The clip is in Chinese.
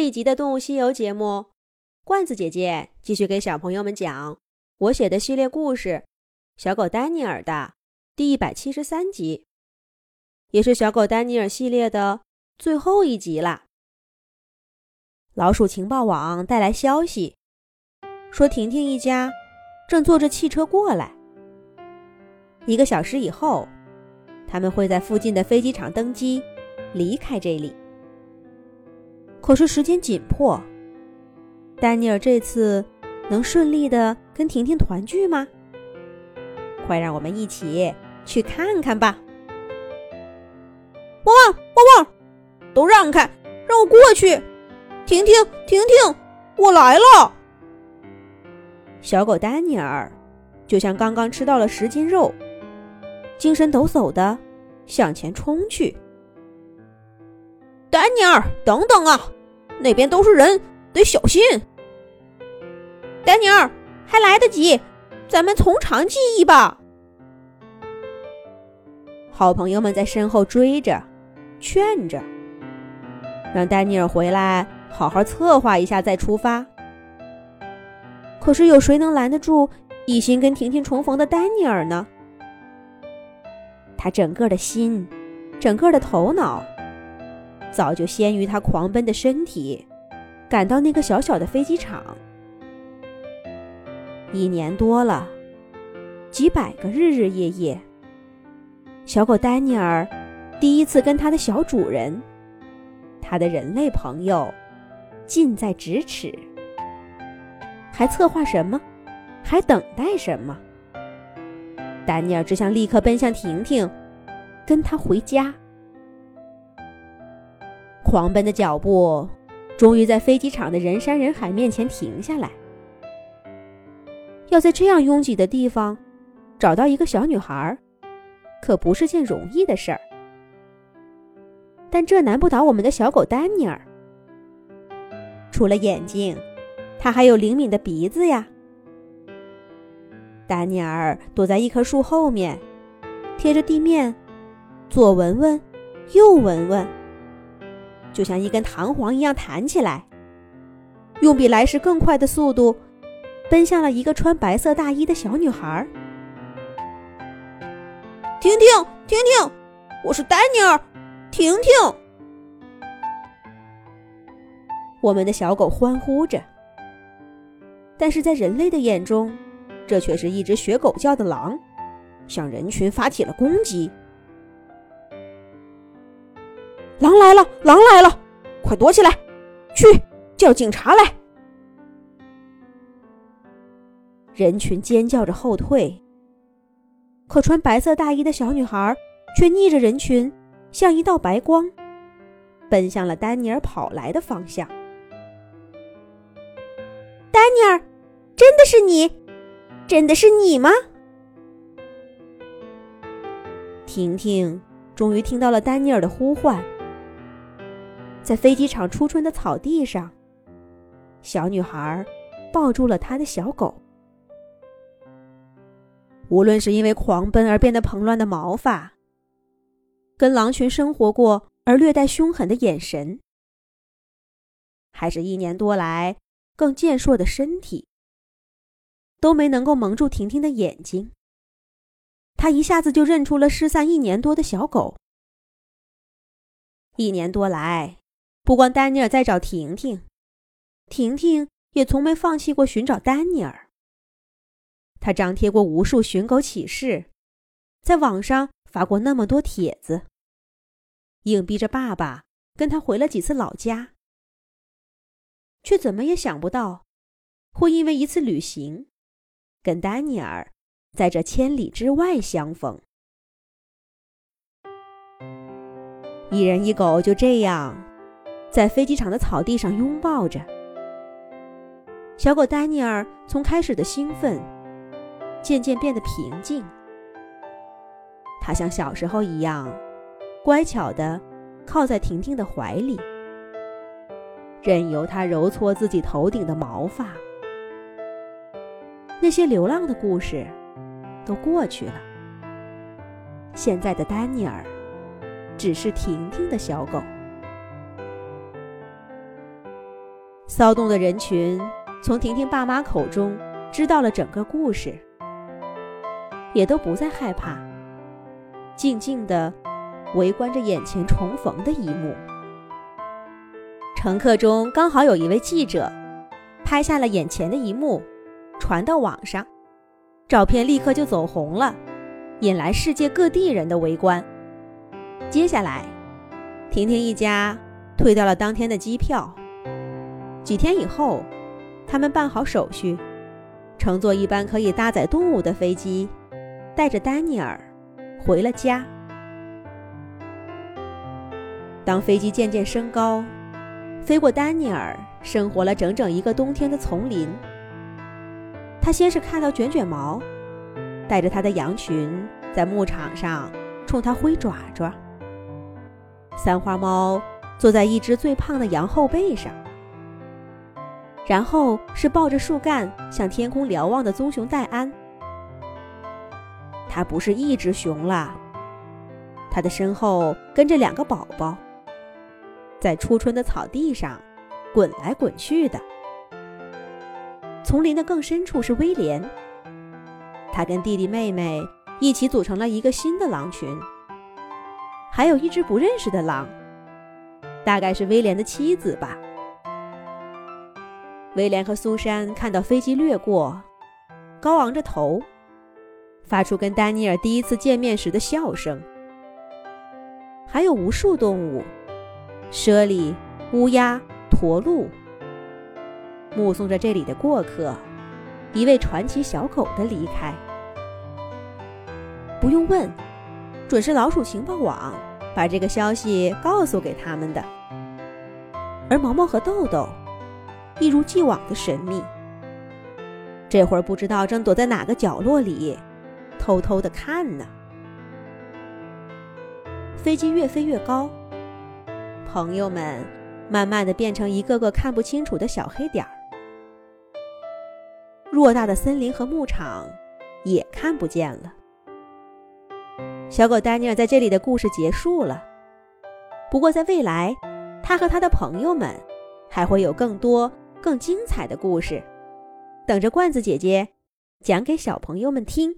这一集的《动物西游》节目，罐子姐姐继续给小朋友们讲我写的系列故事《小狗丹尼尔》的第一百七十三集，也是小狗丹尼尔系列的最后一集啦。老鼠情报网带来消息，说婷婷一家正坐着汽车过来，一个小时以后，他们会在附近的飞机场登机，离开这里。可是时间紧迫，丹尼尔这次能顺利的跟婷婷团聚吗？快让我们一起去看看吧！汪汪汪汪，都让开，让我过去！婷婷婷婷，我来了！小狗丹尼尔就像刚刚吃到了十斤肉，精神抖擞的向前冲去。丹尼尔，等等啊！那边都是人，得小心。丹尼尔，还来得及，咱们从长计议吧。好朋友们在身后追着，劝着，让丹尼尔回来好好策划一下再出发。可是有谁能拦得住一心跟婷婷重逢的丹尼尔呢？他整个的心，整个的头脑。早就先于他狂奔的身体，赶到那个小小的飞机场。一年多了，几百个日日夜夜，小狗丹尼尔第一次跟他的小主人，他的人类朋友，近在咫尺。还策划什么？还等待什么？丹尼尔只想立刻奔向婷婷，跟他回家。狂奔的脚步，终于在飞机场的人山人海面前停下来。要在这样拥挤的地方找到一个小女孩，可不是件容易的事儿。但这难不倒我们的小狗丹尼尔。除了眼睛，它还有灵敏的鼻子呀。丹尼尔躲在一棵树后面，贴着地面，左闻闻，右闻闻。就像一根弹簧一样弹起来，用比来时更快的速度，奔向了一个穿白色大衣的小女孩。婷婷，婷婷，我是丹尼尔，婷婷。我们的小狗欢呼着，但是在人类的眼中，这却是一只学狗叫的狼，向人群发起了攻击。狼来了！狼来了！快躲起来！去叫警察来！人群尖叫着后退，可穿白色大衣的小女孩却逆着人群，像一道白光，奔向了丹尼尔跑来的方向。丹尼尔，真的是你？真的是你吗？婷婷终于听到了丹尼尔的呼唤。在飞机场初春的草地上，小女孩抱住了她的小狗。无论是因为狂奔而变得蓬乱的毛发，跟狼群生活过而略带凶狠的眼神，还是一年多来更健硕的身体，都没能够蒙住婷婷的眼睛。她一下子就认出了失散一年多的小狗。一年多来。不光丹尼尔在找婷婷，婷婷也从没放弃过寻找丹尼尔。他张贴过无数寻狗启事，在网上发过那么多帖子，硬逼着爸爸跟他回了几次老家，却怎么也想不到，会因为一次旅行，跟丹尼尔在这千里之外相逢。一人一狗就这样。在飞机场的草地上拥抱着，小狗丹尼尔从开始的兴奋，渐渐变得平静。它像小时候一样，乖巧地靠在婷婷的怀里，任由她揉搓自己头顶的毛发。那些流浪的故事都过去了，现在的丹尼尔只是婷婷的小狗。骚动的人群从婷婷爸妈口中知道了整个故事，也都不再害怕，静静地围观着眼前重逢的一幕。乘客中刚好有一位记者，拍下了眼前的一幕，传到网上，照片立刻就走红了，引来世界各地人的围观。接下来，婷婷一家退掉了当天的机票。几天以后，他们办好手续，乘坐一班可以搭载动物的飞机，带着丹尼尔回了家。当飞机渐渐升高，飞过丹尼尔生活了整整一个冬天的丛林，他先是看到卷卷毛带着他的羊群在牧场上冲他挥爪爪。三花猫坐在一只最胖的羊后背上，然后是抱着树干向天空瞭望的棕熊戴安。它不是一只熊了，它的身后跟着两个宝宝，在初春的草地上滚来滚去的。丛林的更深处是威廉，他跟弟弟妹妹一起组成了一个新的狼群。还有一只不认识的狼，大概是威廉的妻子吧。威廉和苏珊看到飞机掠过，高昂着头，发出跟丹尼尔第一次见面时的笑声。还有无数动物，猞猁、乌鸦、驼鹿，目送着这里的过客，一位传奇小狗的离开。不用问。准是老鼠情报网把这个消息告诉给他们的，而毛毛和豆豆一如既往的神秘，这会儿不知道正躲在哪个角落里偷偷的看呢。飞机越飞越高，朋友们慢慢的变成一个个看不清楚的小黑点儿，偌大的森林和牧场也看不见了。小狗丹尼尔在这里的故事结束了。不过，在未来，他和他的朋友们还会有更多更精彩的故事，等着罐子姐姐讲给小朋友们听。